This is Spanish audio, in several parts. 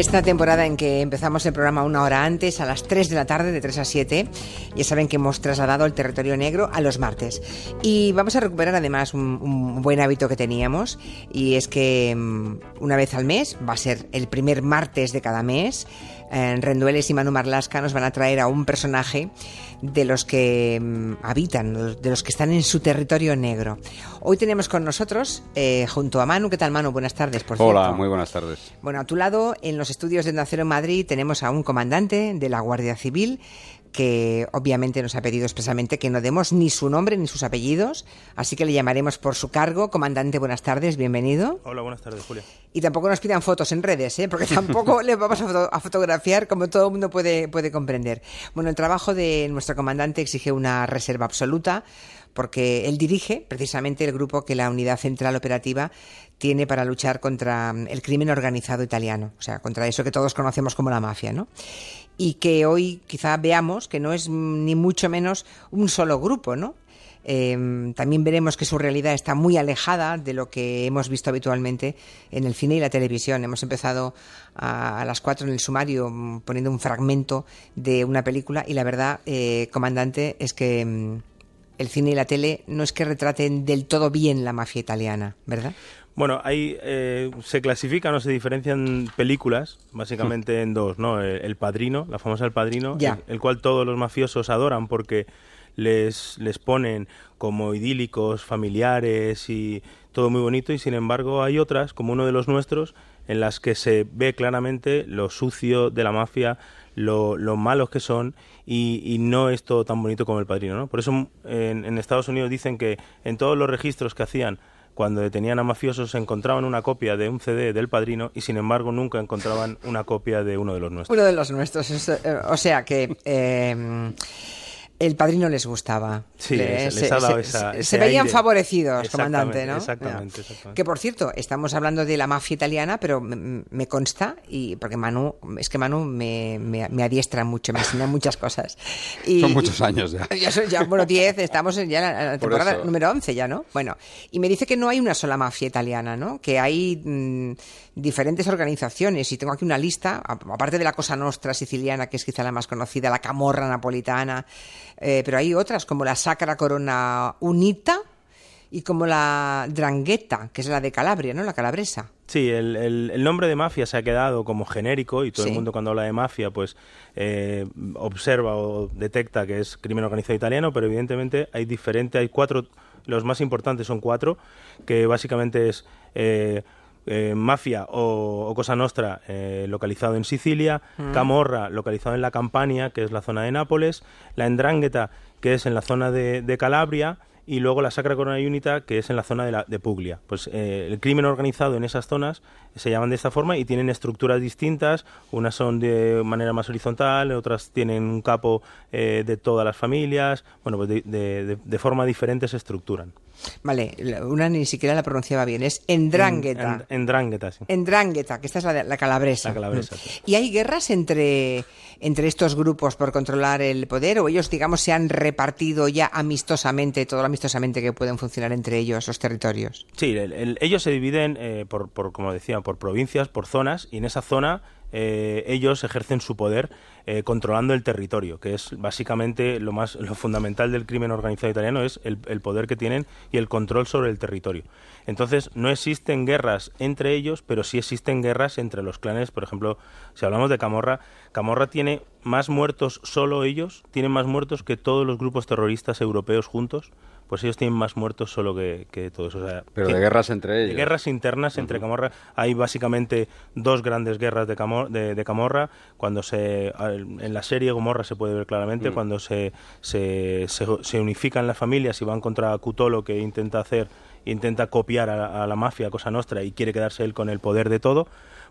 esta temporada en que empezamos el programa una hora antes, a las 3 de la tarde, de 3 a 7. Ya saben que hemos trasladado el territorio negro a los martes. Y vamos a recuperar además un, buen hábito que teníamos, y es que mm, una vez al mes, va a ser el primer martes de cada mes, en Rendueles y Manu Marlasca nos van a traer a un personaje de los que mm, habitan, de los que están en su territorio negro. Hoy tenemos con nosotros, eh, junto a Manu, ¿qué tal Manu? Buenas tardes, por Hola, cierto. muy buenas tardes. Bueno, a tu lado, en los estudios de Nacero en Madrid, tenemos a un comandante de la Guardia Civil que obviamente nos ha pedido expresamente que no demos ni su nombre ni sus apellidos, así que le llamaremos por su cargo. Comandante, buenas tardes, bienvenido. Hola, buenas tardes, Julia. Y tampoco nos pidan fotos en redes, ¿eh? porque tampoco le vamos a, foto- a fotografiar como todo el mundo puede, puede comprender. Bueno, el trabajo de nuestro comandante exige una reserva absoluta porque él dirige precisamente el grupo que la Unidad Central Operativa tiene para luchar contra el crimen organizado italiano, o sea, contra eso que todos conocemos como la mafia, ¿no? Y que hoy quizá veamos que no es ni mucho menos un solo grupo, ¿no? Eh, también veremos que su realidad está muy alejada de lo que hemos visto habitualmente en el cine y la televisión. Hemos empezado a, a las cuatro en el sumario mm, poniendo un fragmento de una película y la verdad, eh, comandante, es que mm, el cine y la tele no es que retraten del todo bien la mafia italiana, ¿verdad? Bueno, ahí eh, se clasifican o se diferencian películas, básicamente en dos, ¿no? El, El Padrino, la famosa El Padrino, el cual todos los mafiosos adoran porque les, les ponen como idílicos, familiares y todo muy bonito, y sin embargo hay otras, como uno de los nuestros, en las que se ve claramente lo sucio de la mafia, lo, lo malos que son y, y no es todo tan bonito como el padrino. ¿no? Por eso en, en Estados Unidos dicen que en todos los registros que hacían cuando detenían a mafiosos encontraban una copia de un CD del padrino y sin embargo nunca encontraban una copia de uno de los nuestros. Uno de los nuestros. es, eh, o sea que eh, el padrino les gustaba. Sí, Le- les- les ha dado esa- se, ese se veían aire. favorecidos, comandante, ¿no? exactamente, exactamente. Que por cierto, estamos hablando de la mafia italiana, pero me, me consta, y porque Manu, es que Manu me, me, me adiestra mucho, me enseña muchas cosas. Y, Son muchos años ya. Ya son ya, bueno, 10, estamos en ya en la Por temporada número 11 ya, ¿no? Bueno, y me dice que no hay una sola mafia italiana, ¿no? Que hay mm, diferentes organizaciones y tengo aquí una lista, aparte de la Cosa Nostra siciliana, que es quizá la más conocida, la Camorra napolitana, eh, pero hay otras como la Sacra Corona Unita y como la Drangheta, que es la de Calabria, ¿no? La calabresa. Sí, el, el- el nombre de mafia se ha quedado como genérico y todo Sí. el mundo cuando habla de mafia pues eh, observa o detecta que es crimen organizado italiano, pero evidentemente hay diferente, hay cuatro, los más importantes son cuatro, que básicamente es eh, eh, Mafia o, o Cosa Nostra eh, localizado en Sicilia, Camorra localizado en la Campania, que es la zona de Nápoles, la Endrangheta, que es en la zona de, de Calabria, y luego la Sacra Corona Unita, que es en la zona de, la, de Puglia. Pues eh, el crimen organizado en esas zonas se llaman de esta forma y tienen estructuras distintas. Unas son de manera más horizontal, otras tienen un capo eh, de todas las familias. Bueno, pues de, de- de- forma diferente se estructuran. Vale, la- una ni siquiera la pronunciaba bien, es Endrangheta. En, en sí. Endrangheta, que esta es la, la calabresa. La calabresa, sí. ¿Y hay guerras entre, entre estos grupos por controlar el poder o ellos, digamos, se han repartido ya amistosamente, todo lo amistosamente que pueden funcionar entre ellos los territorios? Sí, el- el- ellos se dividen eh, por, por, como decía, por provincias, por zonas, y en esa zona eh, ellos ejercen su poder eh, controlando el territorio, que es básicamente lo más lo fundamental del crimen organizado italiano es el, el poder que tienen y el control sobre el territorio. Entonces no existen guerras entre ellos, pero sí existen guerras entre los clanes. Por ejemplo, si hablamos de Camorra, Camorra tiene más muertos solo ellos, tienen más muertos que todos los grupos terroristas europeos juntos. Pues ellos tienen más muertos solo que, que todos. O sea, Pero que- de guerras entre de ellos. guerras internas entre Camorra. Hay básicamente dos grandes guerras de, Camo- de, de Camorra. Cuando se en la serie Gomorra se puede ver claramente cuando se, se, se, se unifican las familias y van contra Cutolo que intenta hacer intenta copiar a, a la mafia a Cosa Nostra y quiere quedarse él con el poder de todo.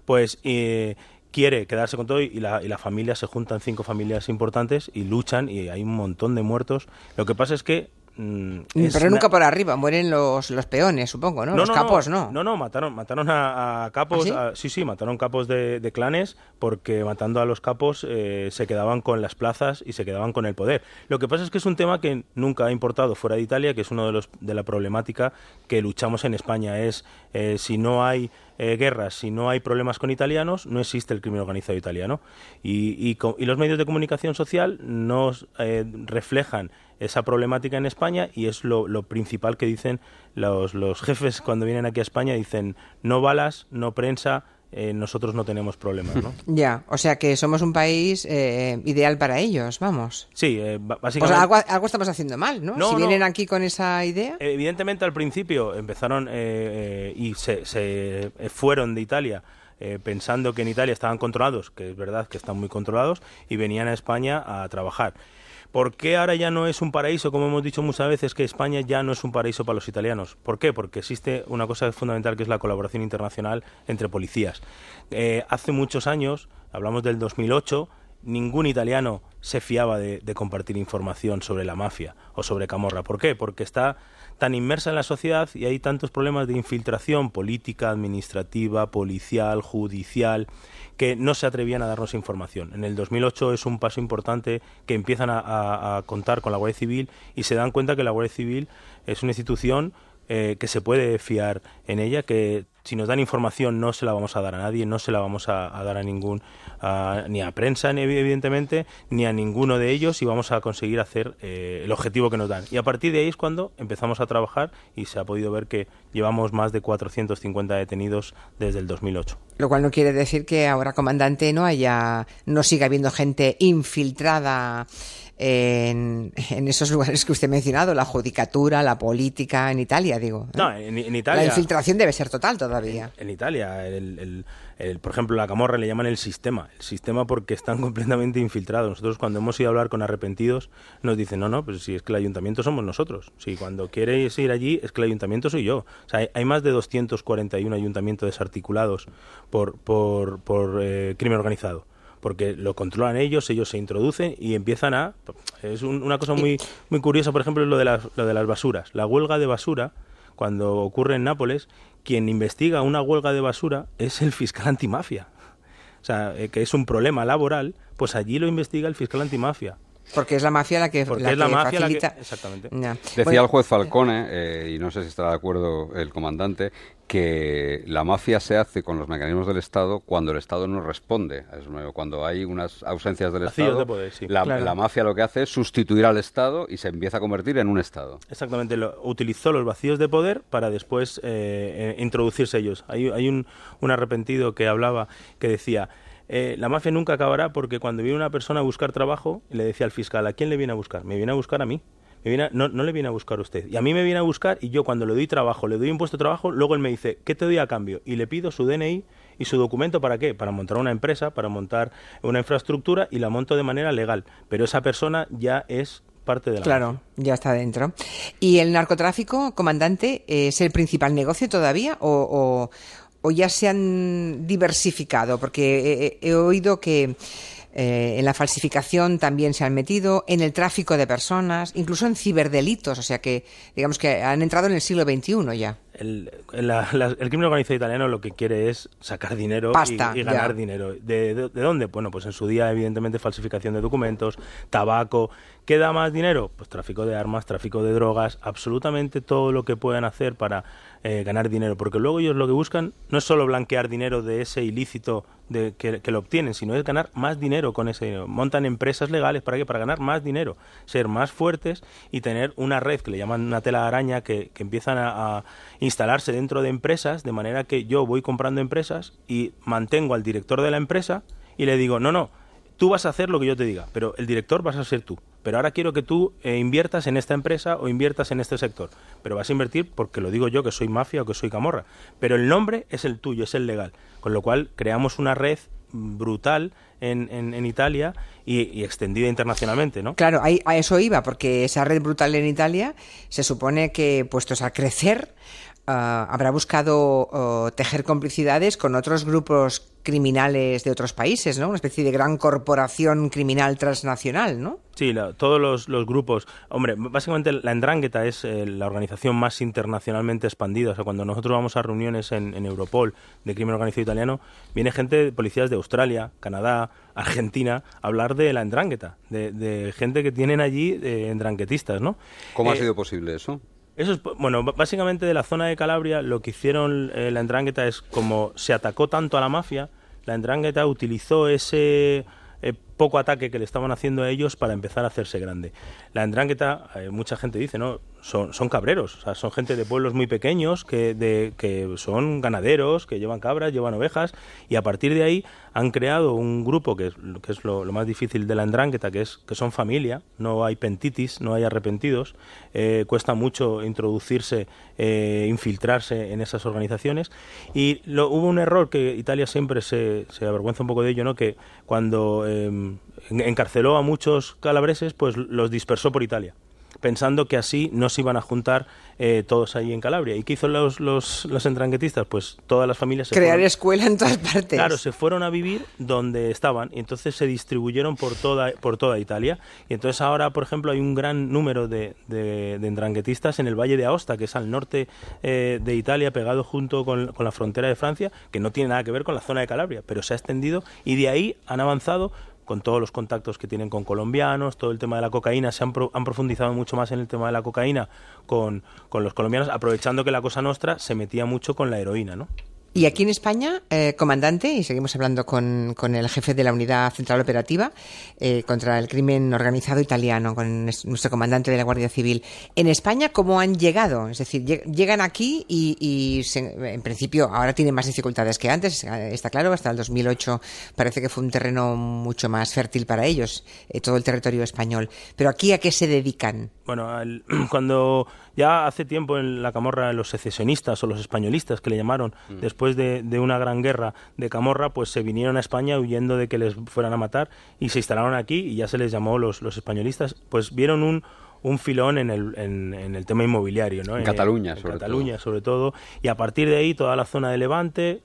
Pues eh, quiere quedarse con todo y la, y la familia se juntan cinco familias importantes y luchan y hay un montón de muertos. Lo que pasa es que mm, Pero una- nunca por arriba, mueren los, los peones, supongo, ¿no? los capos, ¿no? No, no, mataron, mataron a, a capos. ¿Ah, a- sí? sí, mataron capos de, de clanes porque matando a los capos eh, se quedaban con las plazas y se quedaban con el poder. Lo que pasa es que es un tema que nunca ha importado fuera de Italia, que es uno de los de la problemática que luchamos en España. Es eh, si no hay eh, guerras, si no hay problemas con italianos, no existe el crimen organizado italiano. Y, los medios de comunicación social nos eh, reflejan esa problemática en España y es lo, principal que dicen los, los jefes cuando vienen aquí a España, dicen no balas, no prensa, eh, nosotros no tenemos problemas, ¿no? Ya, o sea que somos un país eh, ideal para ellos, vamos. Sí, eh, básicamente... O sea, algo, estamos haciendo mal, ¿no? si vienen aquí con esa idea... Evidentemente al principio empezaron y se, se fueron de Italia pensando que en Italia estaban controlados, que es verdad que están muy controlados, y venían a España a trabajar. ¿Por qué ahora ya no es un paraíso? Como hemos dicho muchas veces, que España ya no es un paraíso para los italianos. ¿Por qué? Porque existe una cosa fundamental que es la colaboración internacional entre policías. Eh, hace muchos años, hablamos del 2008, ningún italiano se fiaba de, compartir información sobre la mafia o sobre Camorra. ¿Por qué? Porque está tan inmersa en la sociedad y hay tantos problemas de infiltración política, administrativa, policial, judicial que no se atrevían a darnos información. En el 2008 es un paso importante que empiezan a, contar con la Guardia Civil y se dan cuenta que la Guardia Civil es una institución eh, que se puede fiar en ella, que si nos dan información no se la vamos a dar a nadie, no se la vamos a, dar a ningún, ni a prensa, ni, evidentemente, ni a ninguno de ellos y vamos a conseguir hacer eh, el objetivo que nos dan. Y a partir de ahí es cuando empezamos a trabajar y se ha podido ver que llevamos más de 450 detenidos desde el 2008. Lo cual no quiere decir que ahora, comandante, no haya, no siga habiendo gente infiltrada en, esos lugares que usted ha mencionado, la judicatura, la política, en Italia, digo. ¿eh? No, en, Italia. La infiltración debe ser total todavía. En, Italia, el, por ejemplo, la camorra le llaman el sistema. El sistema porque están completamente infiltrados. Nosotros, cuando hemos ido a hablar con arrepentidos, nos dicen: no, no, pues si es que el ayuntamiento somos nosotros. Si cuando quieres ir allí, es que el ayuntamiento soy yo. O sea, hay, más de 241 ayuntamientos desarticulados por, por, por eh, crimen organizado porque lo controlan ellos, ellos se introducen y empiezan a... Es una cosa muy, muy curiosa, por ejemplo, lo de, las, lo de las basuras. La huelga de basura, cuando ocurre en Nápoles, quien investiga una huelga de basura es el fiscal antimafia. O sea, eh, que es un problema laboral, pues allí lo investiga el fiscal antimafia. Porque es la mafia la que, Porque es la mafia facilita. exactamente. Decía el juez Falcone, eh, y no sé si estará de acuerdo el comandante, que la mafia se hace con los mecanismos del Estado cuando el Estado no responde. Cuando hay unas ausencias del Estado, la, mafia lo que hace es sustituir al Estado y se empieza a convertir en un Estado. Exactamente, utilizó los vacíos de poder para después eh, eh, introducirse ellos. Hay, hay un, un arrepentido que hablaba, que decía... Eh, la mafia nunca acabará porque cuando viene una persona a buscar trabajo, le decía al fiscal, ¿a quién le viene a buscar? Me viene a buscar a mí. no, le viene a buscar a usted. Y a mí me viene a buscar y yo cuando le doy trabajo, le doy un puesto de trabajo, luego él me dice, ¿qué te doy a cambio? Y le pido su DNI y su documento para qué? Para montar una empresa, para montar una infraestructura y la monto de manera legal. Pero esa persona ya es parte de la Claro, ya está dentro. ¿Y el narcotráfico, comandante, es el principal negocio todavía o, o ya se han diversificado? Porque he, oído que eh, en la falsificación también se han metido, en el tráfico de personas, incluso en ciberdelitos, o sea que digamos que han entrado en el siglo XXI ya. El, crimen organizado italiano lo que quiere es sacar dinero y, ganar dinero. ¿De, ¿De, dónde? Bueno, pues en su día, evidentemente, falsificación de documentos, tabaco. ¿Qué da más dinero? Pues tráfico de armas, tráfico de drogas, absolutamente todo lo que puedan hacer para eh, ganar dinero, porque luego ellos lo que buscan no es solo blanquear dinero de ese ilícito de, que, lo obtienen, sino es ganar más dinero con ese dinero. Montan empresas legales para qué? Para ganar más dinero, ser más fuertes y tener una red que le llaman una tela de araña que, empiezan a, a, instalarse dentro de empresas, de manera que yo voy comprando empresas y mantengo al director de la empresa y le digo, no, no, tú vas a hacer lo que yo te diga, pero el director vas a ser tú pero ahora quiero que tú eh, inviertas en esta empresa o inviertas en este sector. Pero vas a invertir porque lo digo yo que soy mafia o que soy camorra. Pero el nombre es el tuyo, es el legal. Con lo cual creamos una red brutal en, en, Italia y, extendida internacionalmente, ¿no? Claro, a eso iba, porque esa red brutal en Italia se supone que, puestos a crecer, habrá buscado tejer complicidades con otros grupos criminales de otros países, ¿no? Una especie de gran corporación criminal transnacional, ¿no? Sí, todos los, grupos. Hombre, básicamente la Endrangheta es eh, la organización más internacionalmente expandida. O sea, cuando nosotros vamos a reuniones en, Europol de crimen organizado italiano, viene gente, policías de Australia, Canadá, Argentina, a hablar de la Endrangheta, de, gente que tienen allí eh, endranguetistas, ¿no? ¿Cómo ha eh, sido posible eso? Eso es, bueno, básicamente de la zona de Calabria lo que hicieron eh, la Endrangheta es como se atacó tanto a la mafia, la Endrangheta utilizó ese eh, poco ataque que le estaban haciendo a ellos para empezar a hacerse grande. La Endrangheta, eh, mucha gente dice, ¿no? Son, son cabreros, o sea, son gente de pueblos muy pequeños que, de, que son ganaderos, que llevan cabras, llevan ovejas, y a partir de ahí han creado un grupo que es, lo, más difícil de la Endrangheta, que es que son familia, no hay pentitis, no hay arrepentidos, eh, cuesta mucho introducirse, infiltrarse en esas organizaciones, y lo, hubo un error que Italia siempre se, se avergüenza un poco de ello, ¿no? Que cuando em, encarceló a muchos calabreses, pues los dispersó por Italia pensando que así no se iban a juntar eh, todos ahí en Calabria. ¿Y qué hizo los, los, los entranguetistas? Pues todas las familias se Crear escuela en todas partes. Claro, se fueron a vivir donde estaban y entonces se distribuyeron por toda, por toda Italia. Y entonces ahora, por ejemplo, hay un gran número de, de, entranguetistas en el Valle de Aosta, que es al norte eh, de Italia, pegado junto con, con la frontera de Francia, que no tiene nada que ver con la zona de Calabria, pero se ha extendido y de ahí han avanzado con todos los contactos que tienen con colombianos, todo el tema de la cocaína, se han, han profundizado mucho más en el tema de la cocaína con, con, los colombianos, aprovechando que la Cosa Nostra se metía mucho con la heroína, ¿no? Y aquí en España, eh, comandante, y seguimos hablando con, el jefe de la Unidad Central Operativa eh, contra el Crimen Organizado Italiano, con nuestro comandante de la Guardia Civil. En España, ¿cómo han llegado? Es decir, llegan aquí y, en principio ahora tienen más dificultades que antes, eh, está claro, hasta el 2008 parece que fue un terreno mucho más fértil para ellos, todo el territorio español. Pero aquí, ¿a qué se dedican? Bueno, cuando ya hace tiempo en la Camorra los secesionistas o los españolistas que le llamaron, mm. después de, una gran guerra de Camorra, pues se vinieron a España huyendo de que les fueran a matar y se instalaron aquí y ya se les llamó los, los españolistas, pues vieron un, un filón en el, en, el tema inmobiliario, ¿no? En, Cataluña, sobre Cataluña, sobre todo. Y a partir de ahí, toda la zona de Levante,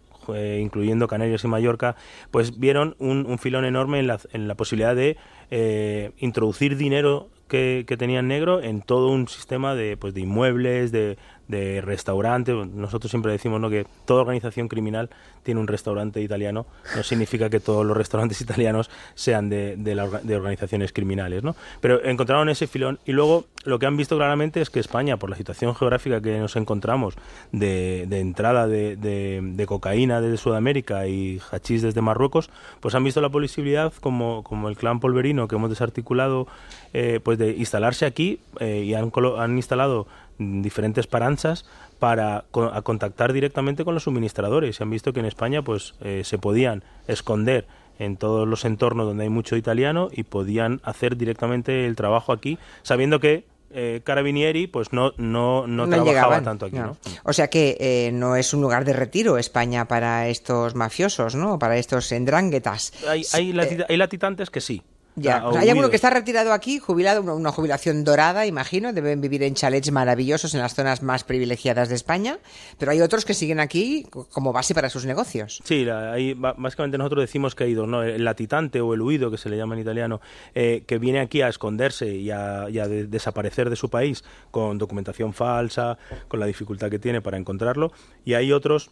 incluyendo Canarias y Mallorca, pues vieron un, un filón enorme en la, en la posibilidad de eh, introducir dinero que, tenían negro en todo un sistema de, pues, de inmuebles, de, de restaurantes. Nosotros siempre decimos ¿no? que toda organización criminal tiene un restaurante italiano. No significa que todos los restaurantes italianos sean de, de, de organizaciones criminales. ¿no? Pero encontraron ese filón y luego lo que han visto claramente es que España, por la situación geográfica que nos encontramos de, de entrada de, de, cocaína desde Sudamérica y hachís desde Marruecos, pues han visto la posibilidad, como, como el clan polverino que hemos desarticulado, eh, pues de instalarse aquí eh, y han, han instalado diferentes paranchas para contactar directamente con los suministradores. Se han visto que en España pues eh, se podían esconder en todos los entornos donde hay mucho italiano y podían hacer directamente el trabajo aquí, sabiendo que eh, Carabinieri pues no, no, no, trabajaba tanto aquí. No. O sea que eh, no es un lugar de retiro España para estos mafiosos, ¿no? Para estos endranguetas. Hay, hay, hay latitantes que sí, ya, hay alguno que está retirado aquí, jubilado, una, jubilación dorada, imagino, deben vivir en chalets maravillosos en las zonas más privilegiadas de España, pero hay otros que siguen aquí como base para sus negocios. Sí, ahí, básicamente nosotros decimos que hay dos, ¿no? el latitante o el huido, que se le llama en italiano, eh, que viene aquí a esconderse y a, desaparecer de su país con documentación falsa, con la dificultad que tiene para encontrarlo, y hay otros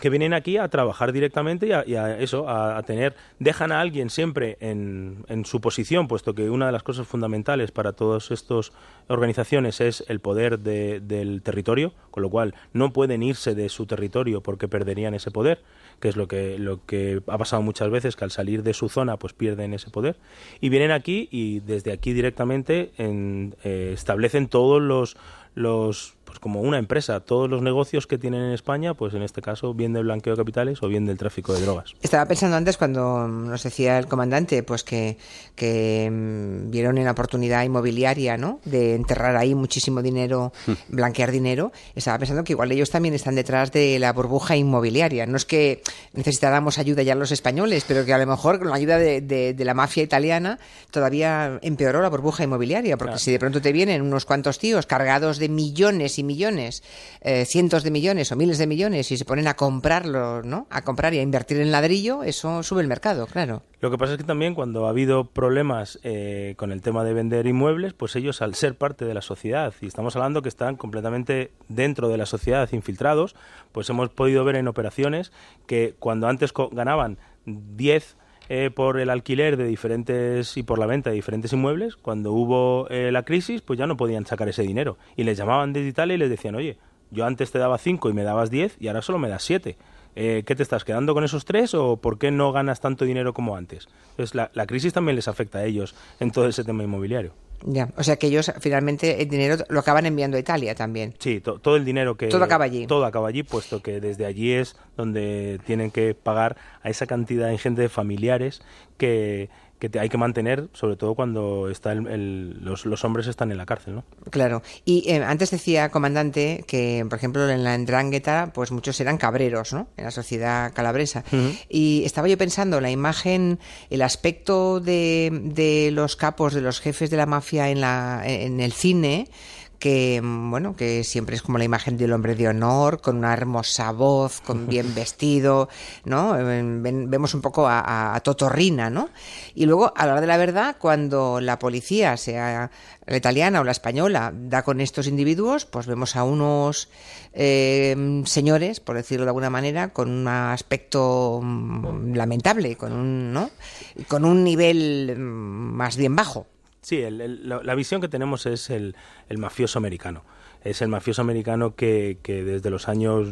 que vienen aquí a trabajar directamente y a, eso, a, tener, dejan a alguien siempre en, en, su posición, puesto que una de las cosas fundamentales para todas estas organizaciones es el poder del territorio, con lo cual no pueden irse de su territorio porque perderían ese poder, que es lo que, lo que ha pasado muchas veces, que al salir de su zona pues pierden ese poder, y vienen aquí y desde aquí directamente en, eh, establecen todos los, los pues como una empresa, todos los negocios que tienen en España, pues en este caso bien del blanqueo de capitales o bien del tráfico de drogas. Estaba pensando antes cuando nos decía el comandante, pues que, que mm, vieron una oportunidad inmobiliaria, ¿no? De enterrar ahí muchísimo dinero, hmm. blanquear dinero. Estaba pensando que igual ellos también están detrás de la burbuja inmobiliaria. No es que necesitáramos ayuda ya los españoles, pero que a lo mejor con la ayuda de, de, la mafia italiana todavía empeoró la burbuja inmobiliaria, porque si de pronto te vienen unos cuantos tíos cargados de millones millones, eh, cientos de millones o miles de millones y se ponen a comprarlo, ¿no? A comprar y a invertir en ladrillo, eso sube el mercado, claro. Lo que pasa es que también cuando ha habido problemas eh, con el tema de vender inmuebles, pues ellos al ser parte de la sociedad, y estamos hablando que están completamente dentro de la sociedad infiltrados, pues hemos podido ver en operaciones que cuando antes ganaban 10 eh, por el alquiler de diferentes y por la venta de diferentes inmuebles, cuando hubo eh, la crisis, pues ya no podían sacar ese dinero. Y les llamaban desde Italia y les decían, oye, yo antes te daba 5 y me dabas 10 y ahora solo me das 7. Eh, ¿Qué te estás quedando con esos tres o por qué no ganas tanto dinero como antes? Entonces, la, la crisis también les afecta a ellos en todo ese tema inmobiliario. Ya, o sea que ellos finalmente el dinero lo acaban enviando a Italia también. Sí, to- todo el dinero que... Todo acaba allí. Todo acaba allí, puesto que desde allí es donde tienen que pagar a esa cantidad ingente de familiares que, que te hay que mantener, sobre todo cuando está el- el- los, los hombres están en la cárcel, ¿no? Claro. Y eh, antes decía, comandante, que, por ejemplo, en la Ndrangheta, pues muchos eran cabreros, ¿no? En la sociedad calabresa. Y estaba yo pensando, la imagen, el aspecto de, de los capos, de los jefes de la mafia en, la, en el cine, que bueno que siempre es como la imagen del hombre de honor con una hermosa voz con bien vestido no Eh, ven- vemos un poco a, a- a Totorrina no y luego a la hora de la verdad cuando la policía sea la italiana o la española da con estos individuos pues vemos a unos eh, señores por decirlo de alguna manera con un aspecto mm, lamentable con un no con un nivel mm, más bien bajo Sí, el- el- la, visión que tenemos es el, mafioso americano. Es el mafioso americano que, que desde los años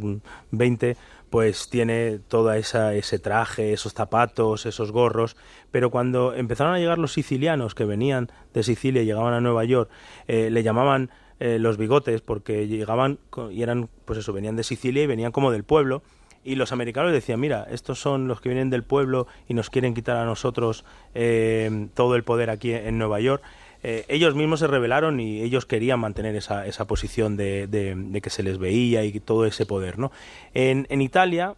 20 pues tiene esa ese traje, esos zapatos, esos gorros, pero cuando empezaron a llegar los sicilianos que venían de Sicilia y llegaban a Nueva York, eh, le llamaban eh, los bigotes porque llegaban y eran pues eso, venían de Sicilia y venían como del pueblo y los americanos decían, mira, estos son los que vienen del pueblo y nos quieren quitar a nosotros eh, todo el poder aquí en Nueva York. Eh, ellos mismos se rebelaron y ellos querían mantener esa, esa posición de, de- que se les veía y todo ese poder. ¿no? En, en Italia,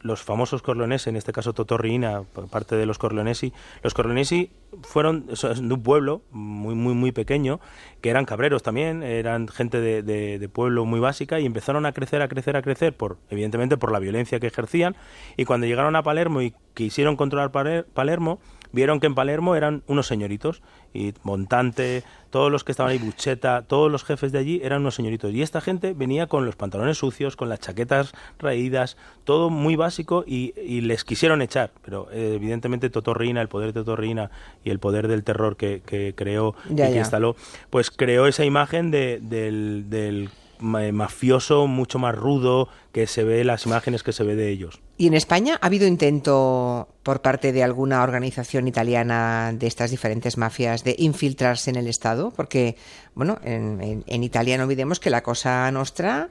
los famosos Corleonesi, en este caso Totorrina, por parte de los Corleonesi, los Corleonesi fueron de un pueblo muy, muy, muy pequeño, que eran cabreros también, eran gente de, de- de pueblo muy básica y empezaron a crecer, a crecer, a crecer, por evidentemente por la violencia que ejercían. Y cuando llegaron a Palermo y quisieron controlar Paler- Palermo, vieron que en Palermo eran unos señoritos y Montante, todos los que estaban ahí, Bucheta, todos los jefes de allí eran unos señoritos. Y esta gente venía con los pantalones sucios, con las chaquetas raídas, todo muy básico y, y les quisieron echar. Pero eh, evidentemente Totorrina, el poder de Totorrina y el poder del terror que, que creó Ya, y que ya. instaló, pues creó esa imagen de- del, del mafioso mucho más rudo que se ve, las imágenes que se ve de ellos. ¿Y en España ha habido intento por parte de alguna organización italiana de estas diferentes mafias de infiltrarse en el Estado? Porque, bueno, en, Italia no olvidemos que la Cosa Nostra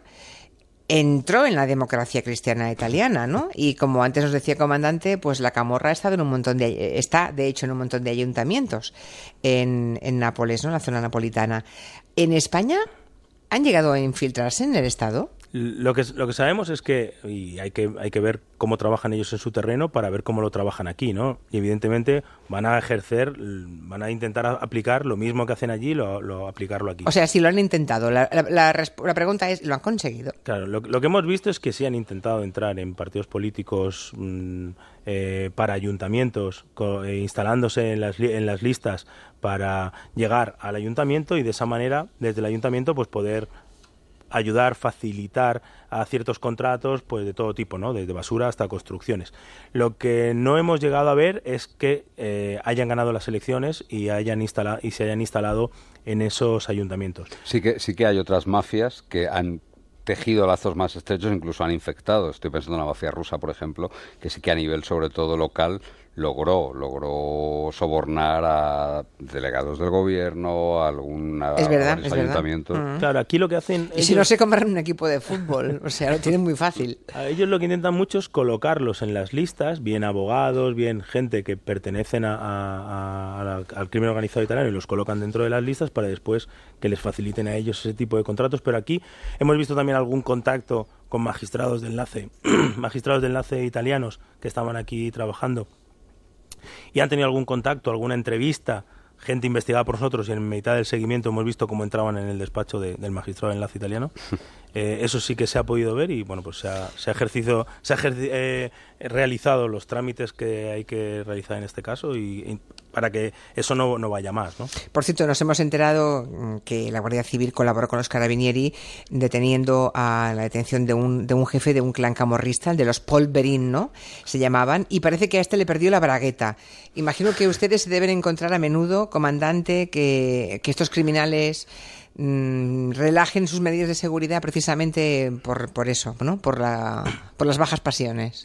entró en la democracia cristiana italiana, ¿no? Y como antes nos decía el comandante, pues la Camorra ha estado en un montón de está de hecho en un montón de ayuntamientos en, en Nápoles, ¿no? En la zona napolitana. ¿En España han llegado a infiltrarse en el Estado? Lo que, lo que sabemos es que, y hay que, hay que ver cómo trabajan ellos en su terreno para ver cómo lo trabajan aquí, ¿no? Y evidentemente van a ejercer, van a intentar aplicar lo mismo que hacen allí, lo, lo- aplicarlo aquí. O sea, si lo han intentado. La, la- la resp- la pregunta es, ¿lo han conseguido? Claro, lo, lo que hemos visto es que sí han intentado entrar en partidos políticos mm, eh, para ayuntamientos, co- eh, instalándose en las, en las listas para llegar al ayuntamiento y de esa manera, desde el ayuntamiento, pues poder ayudar, facilitar a ciertos contratos, pues de todo tipo, ¿no? Desde basura hasta construcciones. Lo que no hemos llegado a ver es que eh, hayan ganado las elecciones y hayan instalado y se hayan instalado en esos ayuntamientos. Sí que, sí que hay otras mafias que han tejido lazos más estrechos, incluso han infectado. Estoy pensando en la mafia rusa, por ejemplo, que sí que a nivel, sobre todo local, logró, logró sobornar a delegados del gobierno, a, alguna, Es verdad, a varios es verdad. ayuntamientos. Mm. Claro, aquí lo que hacen Y si ellos- no se compran un equipo de fútbol, o sea, lo tienen muy fácil. A ellos lo que intentan mucho es colocarlos en las listas, bien abogados, bien gente que pertenecen a- a- a la- al crimen organizado italiano y los colocan dentro de las listas para después que les faciliten a ellos ese tipo de contratos. Pero aquí hemos visto también algún contacto con magistrados de enlace, magistrados de enlace italianos que estaban aquí trabajando y han tenido algún contacto, alguna entrevista, gente investigada por nosotros y en mitad del seguimiento hemos visto cómo entraban en el despacho de- del magistrado de enlace italiano. Eh, eso sí que se ha podido ver y bueno, pues se ha, se ha ejercido, se ha ejerci- eh, realizado los trámites que hay que realizar en este caso y, y para que eso no, no vaya más. ¿no? Por cierto, nos hemos enterado mm, que la Guardia Civil colaboró con los carabinieri deteniendo a la detención de un, de un jefe de un clan camorrista, el de los Polverín, ¿no? Se llamaban, y parece que a este le perdió la bragueta. Imagino que ustedes se deben encontrar a menudo, comandante, que, que estos criminales mm, relajen sus medidas de seguridad precisamente por, por eso, ¿no? Por, la, por las bajas pasiones.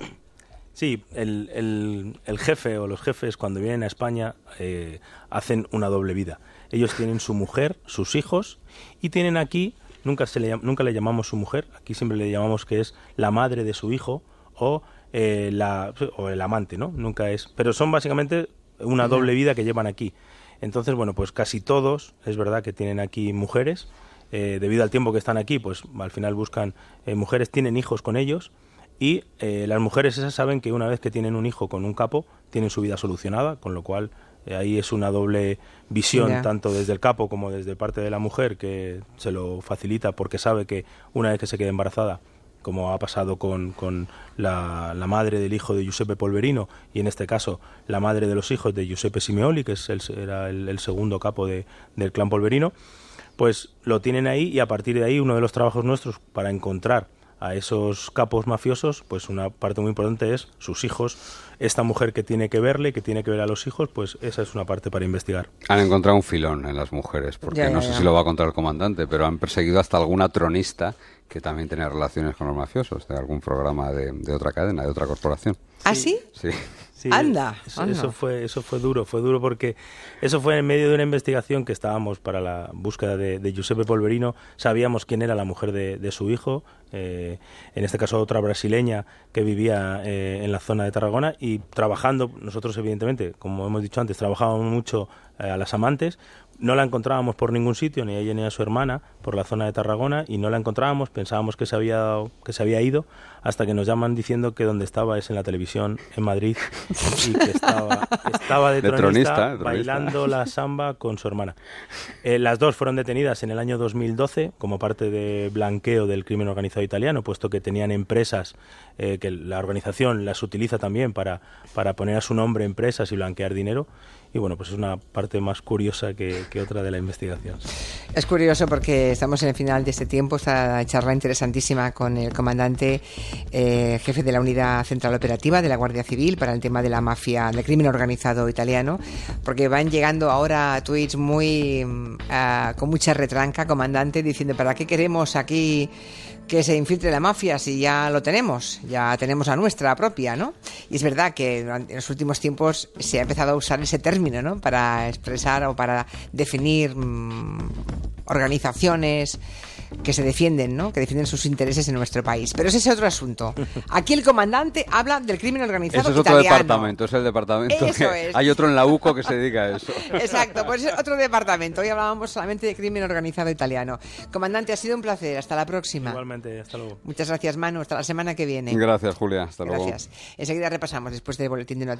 Sí, el, el, el, jefe o los jefes cuando vienen a España eh, hacen una doble vida. Ellos tienen su mujer, sus hijos y tienen aquí, nunca, se le, nunca le llamamos su mujer, aquí siempre le llamamos que es la madre de su hijo o, eh, la, o el amante, ¿no? Nunca es. Pero son básicamente una doble vida que llevan aquí. Entonces, bueno, pues casi todos, es verdad que tienen aquí mujeres, eh, debido al tiempo que están aquí, pues al final buscan eh, mujeres, tienen hijos con ellos y eh, las mujeres esas saben que una vez que tienen un hijo con un capo, tienen su vida solucionada, con lo cual eh, ahí es una doble visión, yeah. tanto desde el capo como desde parte de la mujer, que se lo facilita porque sabe que una vez que se quede embarazada, como ha pasado con, con la, la, madre del hijo de Giuseppe Polverino y en este caso la madre de los hijos de Giuseppe Simeoli, que es el, era el, el segundo capo de, del clan Polverino, pues lo tienen ahí y a partir de ahí uno de los trabajos nuestros para encontrar a esos capos mafiosos, pues una parte muy importante es sus hijos. Esta mujer que tiene que verle, que tiene que ver a los hijos, pues esa es una parte para investigar. Han encontrado un filón en las mujeres, porque ya, ya, no sé si lo va a contar el comandante, pero han perseguido hasta alguna tronista que también tenía relaciones con los mafiosos, de algún programa de, de otra cadena, de otra corporación. ¿Ah, sí? Sí. Sí, anda, eso, anda. eso, fue eso fue duro fue duro porque eso fue en medio de una investigación que estábamos para la búsqueda de, de Giuseppe Polverino sabíamos quién era la mujer de, de su hijo eh, en este caso otra brasileña que vivía eh, en la zona de Tarragona y trabajando nosotros evidentemente como hemos dicho antes trabajábamos mucho eh, a las amantes. No la encontrábamos por ningún sitio, ni a ella ni a su hermana, por la zona de Tarragona, y no la encontrábamos, pensábamos que se había, que se había ido, hasta que nos llaman diciendo que donde estaba es en la televisión en Madrid, y que estaba, estaba de, de tronista, tronista, bailando la samba con su hermana. Eh, las dos fueron detenidas en el año 2012 como parte de blanqueo del crimen organizado italiano, puesto que tenían empresas eh, que la organización las utiliza también para, para poner a su nombre empresas y blanquear dinero y bueno, pues es una parte más curiosa que, que, otra de la investigación. Es curioso porque estamos en el final de este tiempo, esta charla interesantísima con el comandante eh, jefe de la Unidad Central Operativa de la Guardia Civil para el tema de la mafia, del crimen organizado italiano, porque van llegando ahora tweets muy uh, con mucha retranca, comandante, diciendo ¿para qué queremos aquí que se infiltre la mafia si ya lo tenemos, ya tenemos la nuestra propia, ¿no? Y es verdad que en los últimos tiempos se ha empezado a usar ese término, ¿no? Para expresar o para definir mmm, organizaciones que se defienden, ¿no? Que defienden sus intereses en nuestro país. Pero ese es otro asunto. Aquí el comandante habla del crimen organizado Eso es otro italiano. departamento, es el departamento eso que es. hay otro en la UCO que se dedica a eso. Exacto, pues es otro departamento. Hoy hablábamos solamente de crimen organizado italiano. Comandante, ha sido un placer. Hasta la próxima. Igualmente, hasta luego. Muchas gracias, Manu. Hasta la semana que viene. Gracias, Julia. Hasta luego. Gracias. Enseguida repasamos después del boletín de noticias.